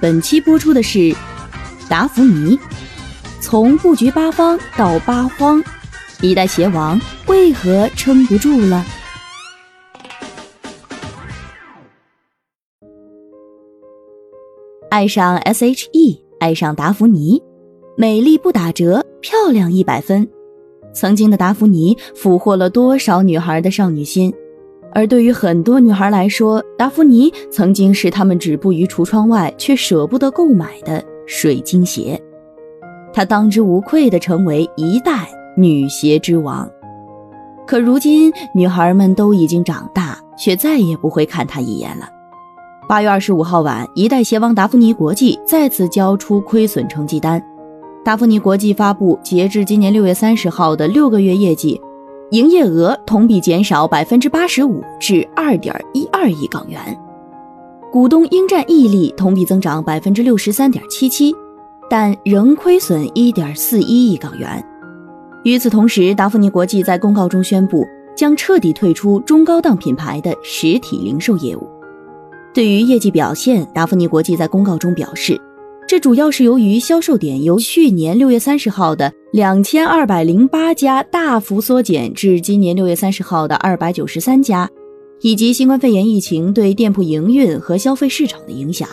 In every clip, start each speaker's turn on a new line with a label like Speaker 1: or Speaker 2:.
Speaker 1: 本期播出的是达芙妮，从布局八方到八荒，一代邪王为何撑不住了？爱上 S.H.E，爱上达芙妮，美丽不打折，漂亮一百分。曾经的达芙妮俘获了多少女孩的少女心？而对于很多女孩来说，达芙妮曾经是她们止步于橱窗外却舍不得购买的水晶鞋。她当之无愧地成为一代女鞋之王。可如今，女孩们都已经长大，却再也不会看她一眼了。八月二十五号晚，一代鞋王达芙妮国际再次交出亏损成绩单。达芙妮国际发布截至今年六月三十号的六个月业绩。营业额同比减少百分之八十五，至二点一二亿港元；股东应占溢利同比增长百分之六十三点七七，但仍亏损一点四一亿港元。与此同时，达芙妮国际在公告中宣布，将彻底退出中高档品牌的实体零售业务。对于业绩表现，达芙妮国际在公告中表示。这主要是由于销售点由去年六月三十号的两千二百零八家大幅缩减至今年六月三十号的二百九十三家，以及新冠肺炎疫情对店铺营运和消费市场的影响。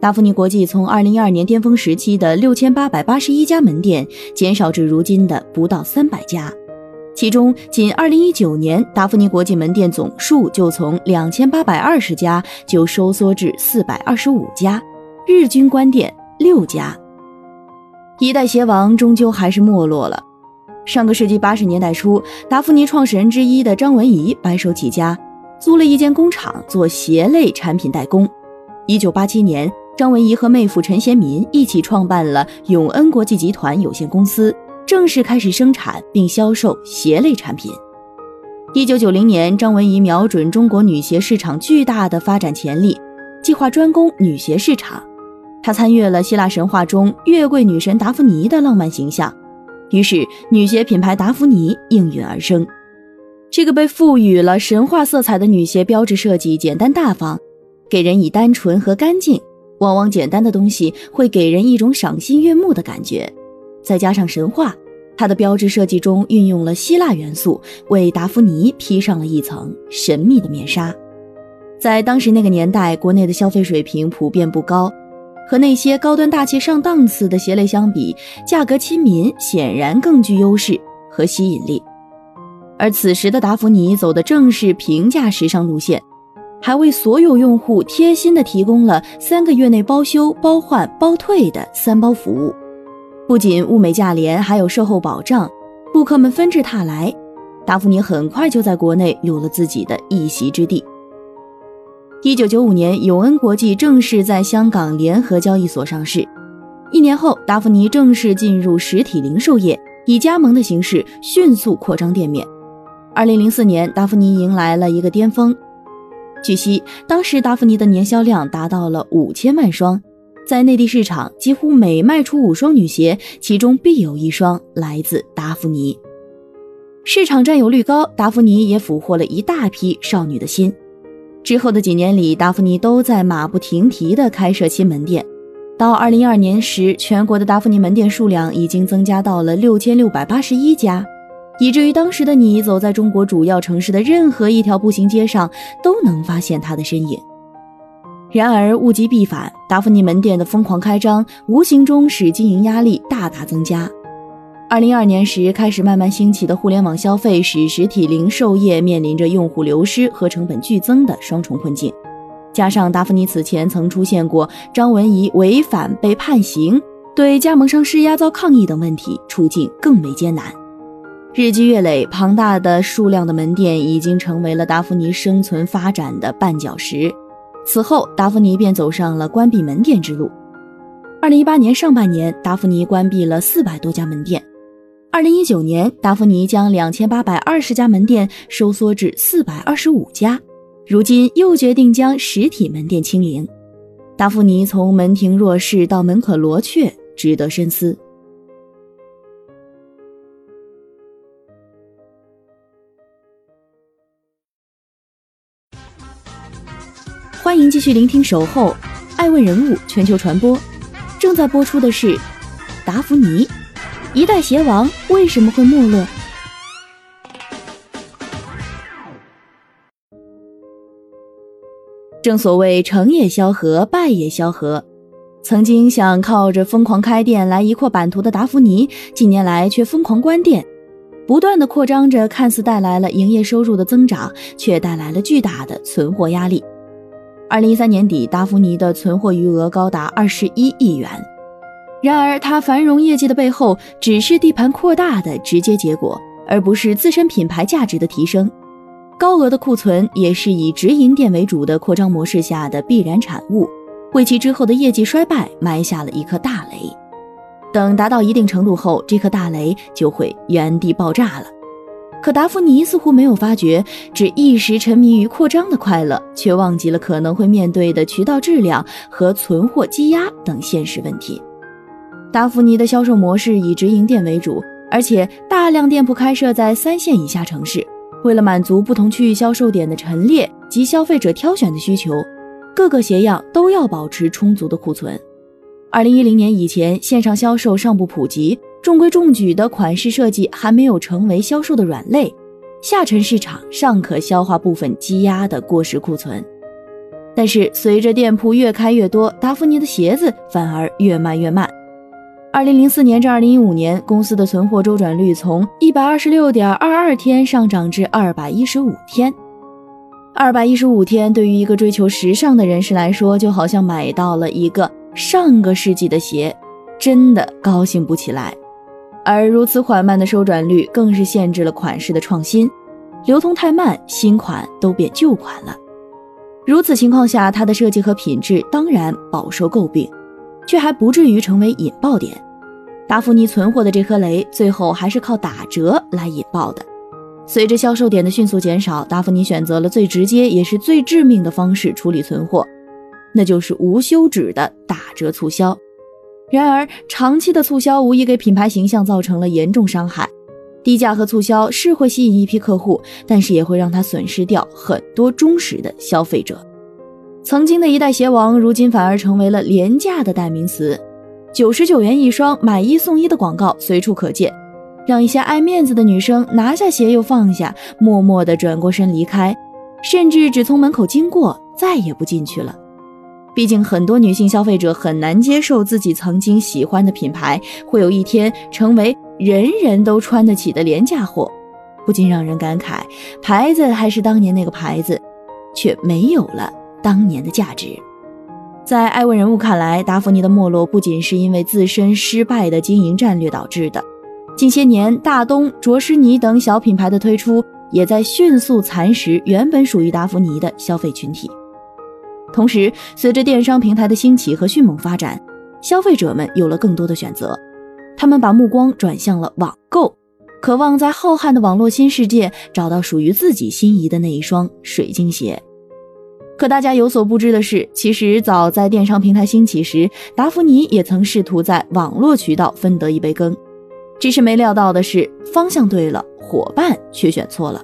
Speaker 1: 达芙妮国际从二零一二年巅峰时期的六千八百八十一家门店减少至如今的不到三百家，其中仅二零一九年达芙妮国际门店总数就从两千八百二十家就收缩至四百二十五家，日均关店。六家，一代鞋王终究还是没落了。上个世纪八十年代初，达芙妮创始人之一的张文怡白手起家，租了一间工厂做鞋类产品代工。一九八七年，张文怡和妹夫陈贤民一起创办了永恩国际集团有限公司，正式开始生产并销售鞋类产品。一九九零年，张文怡瞄准中国女鞋市场巨大的发展潜力，计划专攻女鞋市场。他参阅了希腊神话中月桂女神达芙妮的浪漫形象，于是女鞋品牌达芙妮应运而生。这个被赋予了神话色彩的女鞋标志设计简单大方，给人以单纯和干净。往往简单的东西会给人一种赏心悦目的感觉。再加上神话，它的标志设计中运用了希腊元素，为达芙妮披上了一层神秘的面纱。在当时那个年代，国内的消费水平普遍不高。和那些高端大气上档次的鞋类相比，价格亲民显然更具优势和吸引力。而此时的达芙妮走的正是平价时尚路线，还为所有用户贴心的提供了三个月内包修、包换、包退的三包服务，不仅物美价廉，还有售后保障，顾客们纷至沓来，达芙妮很快就在国内有了自己的一席之地。一九九五年，永恩国际正式在香港联合交易所上市。一年后，达芙妮正式进入实体零售业，以加盟的形式迅速扩张店面。二零零四年，达芙妮迎来了一个巅峰。据悉，当时达芙妮的年销量达到了五千万双，在内地市场，几乎每卖出五双女鞋，其中必有一双来自达芙妮。市场占有率高，达芙妮也俘获了一大批少女的心。之后的几年里，达芙妮都在马不停蹄地开设新门店。到二零一二年时，全国的达芙妮门店数量已经增加到了六千六百八十一家，以至于当时的你走在中国主要城市的任何一条步行街上，都能发现它的身影。然而物极必反，达芙妮门店的疯狂开张，无形中使经营压力大大增加。二零二年时开始慢慢兴起的互联网消费，使实体零售业面临着用户流失和成本剧增的双重困境。加上达芙妮此前曾出现过张文仪违反被判刑、对加盟商施压遭抗议等问题，处境更为艰难。日积月累，庞大的数量的门店已经成为了达芙妮生存发展的绊脚石。此后，达芙妮便走上了关闭门店之路。二零一八年上半年，达芙妮关闭了四百多家门店。二零一九年，达芙妮将两千八百二十家门店收缩至四百二十五家，如今又决定将实体门店清零。达芙妮从门庭若市到门可罗雀，值得深思。欢迎继续聆听《守候》，爱问人物全球传播。正在播出的是达芙妮，一代邪王为什么会没落？正所谓成也萧何，败也萧何。曾经想靠着疯狂开店来一扩版图的达芙妮，近年来却疯狂关店，不断的扩张着，看似带来了营业收入的增长，却带来了巨大的存货压力。二零一三年底，达芙妮的存货余额高达二十一亿元。然而，它繁荣业绩的背后，只是地盘扩大的直接结果，而不是自身品牌价值的提升。高额的库存也是以直营店为主的扩张模式下的必然产物，为其之后的业绩衰败埋下了一颗大雷。等达到一定程度后，这颗大雷就会原地爆炸了。可达芙妮似乎没有发觉，只一时沉迷于扩张的快乐，却忘记了可能会面对的渠道质量和存货积压等现实问题。达芙妮的销售模式以直营店为主，而且大量店铺开设在三线以下城市。为了满足不同区域销售点的陈列及消费者挑选的需求，各个鞋样都要保持充足的库存。二零一零年以前，线上销售尚不普及。中规中矩的款式设计还没有成为销售的软肋，下沉市场尚可消化部分积压的过时库存。但是随着店铺越开越多，达芙妮的鞋子反而越卖越慢。二零零四年至二零一五年，公司的存货周转率从一百二十六点二二天上涨至二百一十五天。二百一十五天对于一个追求时尚的人士来说，就好像买到了一个上个世纪的鞋，真的高兴不起来。而如此缓慢的收转率，更是限制了款式的创新，流通太慢，新款都变旧款了。如此情况下，它的设计和品质当然饱受诟病，却还不至于成为引爆点。达芙妮存货的这颗雷，最后还是靠打折来引爆的。随着销售点的迅速减少，达芙妮选择了最直接也是最致命的方式处理存货，那就是无休止的打折促销。然而，长期的促销无疑给品牌形象造成了严重伤害。低价和促销是会吸引一批客户，但是也会让他损失掉很多忠实的消费者。曾经的一代鞋王，如今反而成为了廉价的代名词。九十九元一双，买一送一的广告随处可见，让一些爱面子的女生拿下鞋又放下，默默地转过身离开，甚至只从门口经过，再也不进去了。毕竟，很多女性消费者很难接受自己曾经喜欢的品牌会有一天成为人人都穿得起的廉价货，不禁让人感慨：牌子还是当年那个牌子，却没有了当年的价值。在艾问人物看来，达芙妮的没落不仅是因为自身失败的经营战略导致的，近些年大东、卓诗尼等小品牌的推出，也在迅速蚕食原本属于达芙妮的消费群体。同时，随着电商平台的兴起和迅猛发展，消费者们有了更多的选择，他们把目光转向了网购，渴望在浩瀚的网络新世界找到属于自己心仪的那一双水晶鞋。可大家有所不知的是，其实早在电商平台兴起时，达芙妮也曾试图在网络渠道分得一杯羹，只是没料到的是，方向对了，伙伴却选错了。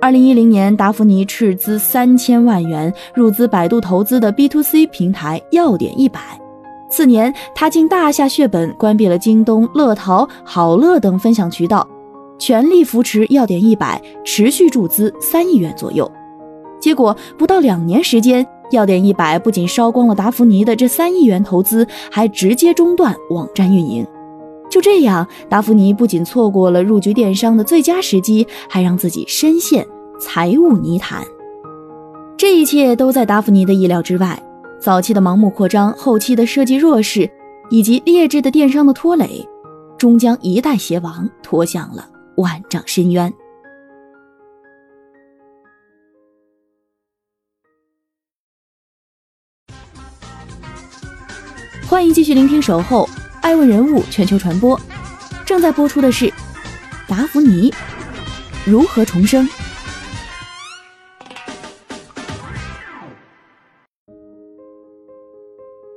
Speaker 1: 二零一零年，达芙妮斥资三千万元入资百度投资的 B to C 平台要点一百。次年，他竟大下血本，关闭了京东、乐淘、好乐等分享渠道，全力扶持要点一百，持续注资三亿元左右。结果不到两年时间，要点一百不仅烧光了达芙妮的这三亿元投资，还直接中断网站运营。就这样，达芙妮不仅错过了入局电商的最佳时机，还让自己深陷财务泥潭。这一切都在达芙妮的意料之外。早期的盲目扩张，后期的设计弱势，以及劣质的电商的拖累，终将一代鞋王拖向了万丈深渊。欢迎继续聆听《守候》，爱问人物全球传播。正在播出的是达芙妮如何重生。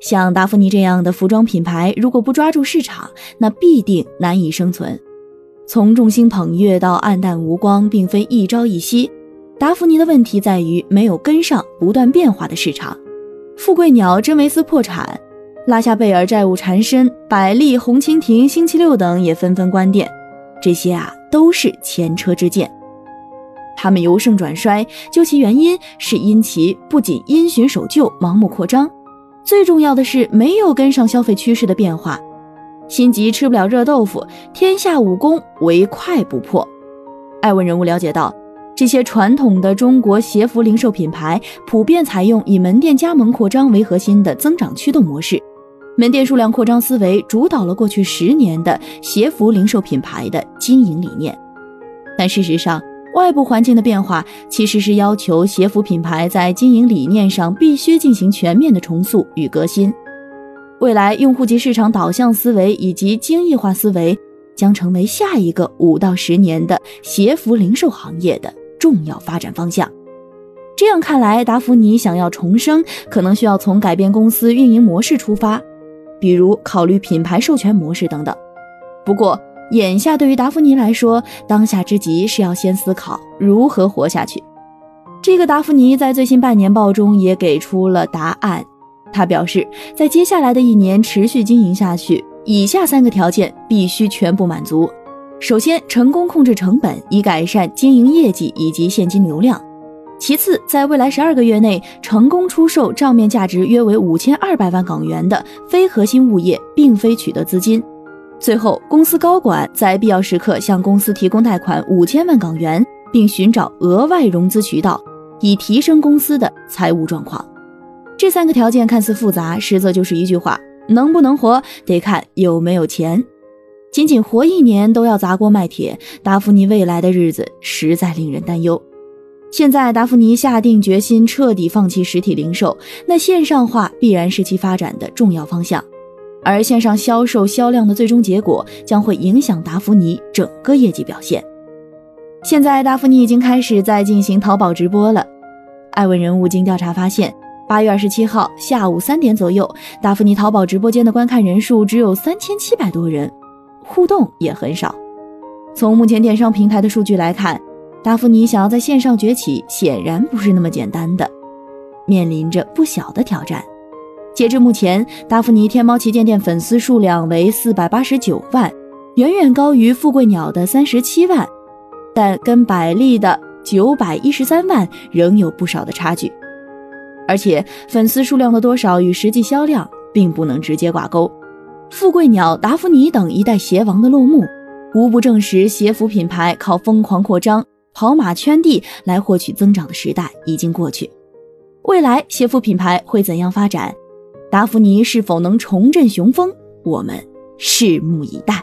Speaker 1: 像达芙妮这样的服装品牌，如果不抓住市场，那必定难以生存。从众星捧月到黯淡无光，并非一朝一夕。达芙妮的问题在于没有跟上不断变化的市场。富贵鸟、真维斯破产。拉夏贝尔债务缠身，百丽、红蜻蜓、星期六等也纷纷关店，这些啊都是前车之鉴。他们由盛转衰，究其原因，是因其不仅因循守旧、盲目扩张，最重要的是没有跟上消费趋势的变化。心急吃不了热豆腐，天下武功唯快不破。艾问人物了解到。这些传统的中国鞋服零售品牌普遍采用以门店加盟扩张为核心的增长驱动模式。门店数量扩张思维主导了过去十年的鞋服零售品牌的经营理念，但事实上，外部环境的变化其实是要求鞋服品牌在经营理念上必须进行全面的重塑与革新。未来，用户及市场导向思维以及精益化思维将成为下一个五到十年的鞋服零售行业的重要发展方向。这样看来，达芙妮想要重生，可能需要从改变公司运营模式出发。比如考虑品牌授权模式等等。不过，眼下对于达芙妮来说，当下之急是要先思考如何活下去。这个达芙妮在最新半年报中也给出了答案。他表示，在接下来的一年持续经营下去，以下三个条件必须全部满足：首先，成功控制成本，以改善经营业绩以及现金流量。其次，在未来十二个月内成功出售账面价值约为五千二百万港元的非核心物业，并非取得资金。最后，公司高管在必要时刻向公司提供贷款五千万港元，并寻找额外融资渠道，以提升公司的财务状况。这三个条件看似复杂，实则就是一句话：能不能活，得看有没有钱。仅仅活一年都要砸锅卖铁，达芙妮未来的日子实在令人担忧。现在达芙妮下定决心彻底放弃实体零售，那线上化必然是其发展的重要方向，而线上销售销量的最终结果将会影响达芙妮整个业绩表现。现在达芙妮已经开始在进行淘宝直播了。艾问人物经调查发现，八月二十七号下午三点左右，达芙妮淘宝直播间的观看人数只有三千七百多人，互动也很少。从目前电商平台的数据来看。达芙妮想要在线上崛起，显然不是那么简单的，面临着不小的挑战。截至目前，达芙妮天猫旗舰店粉丝数量为四百八十九万，远远高于富贵鸟的三十七万，但跟百丽的九百一十三万仍有不少的差距。而且，粉丝数量的多少与实际销量并不能直接挂钩。富贵鸟、达芙妮等一代鞋王的落幕，无不证实鞋服品牌靠疯狂扩张。跑马圈地来获取增长的时代已经过去，未来鞋服品牌会怎样发展？达芙妮是否能重振雄风？我们拭目以待。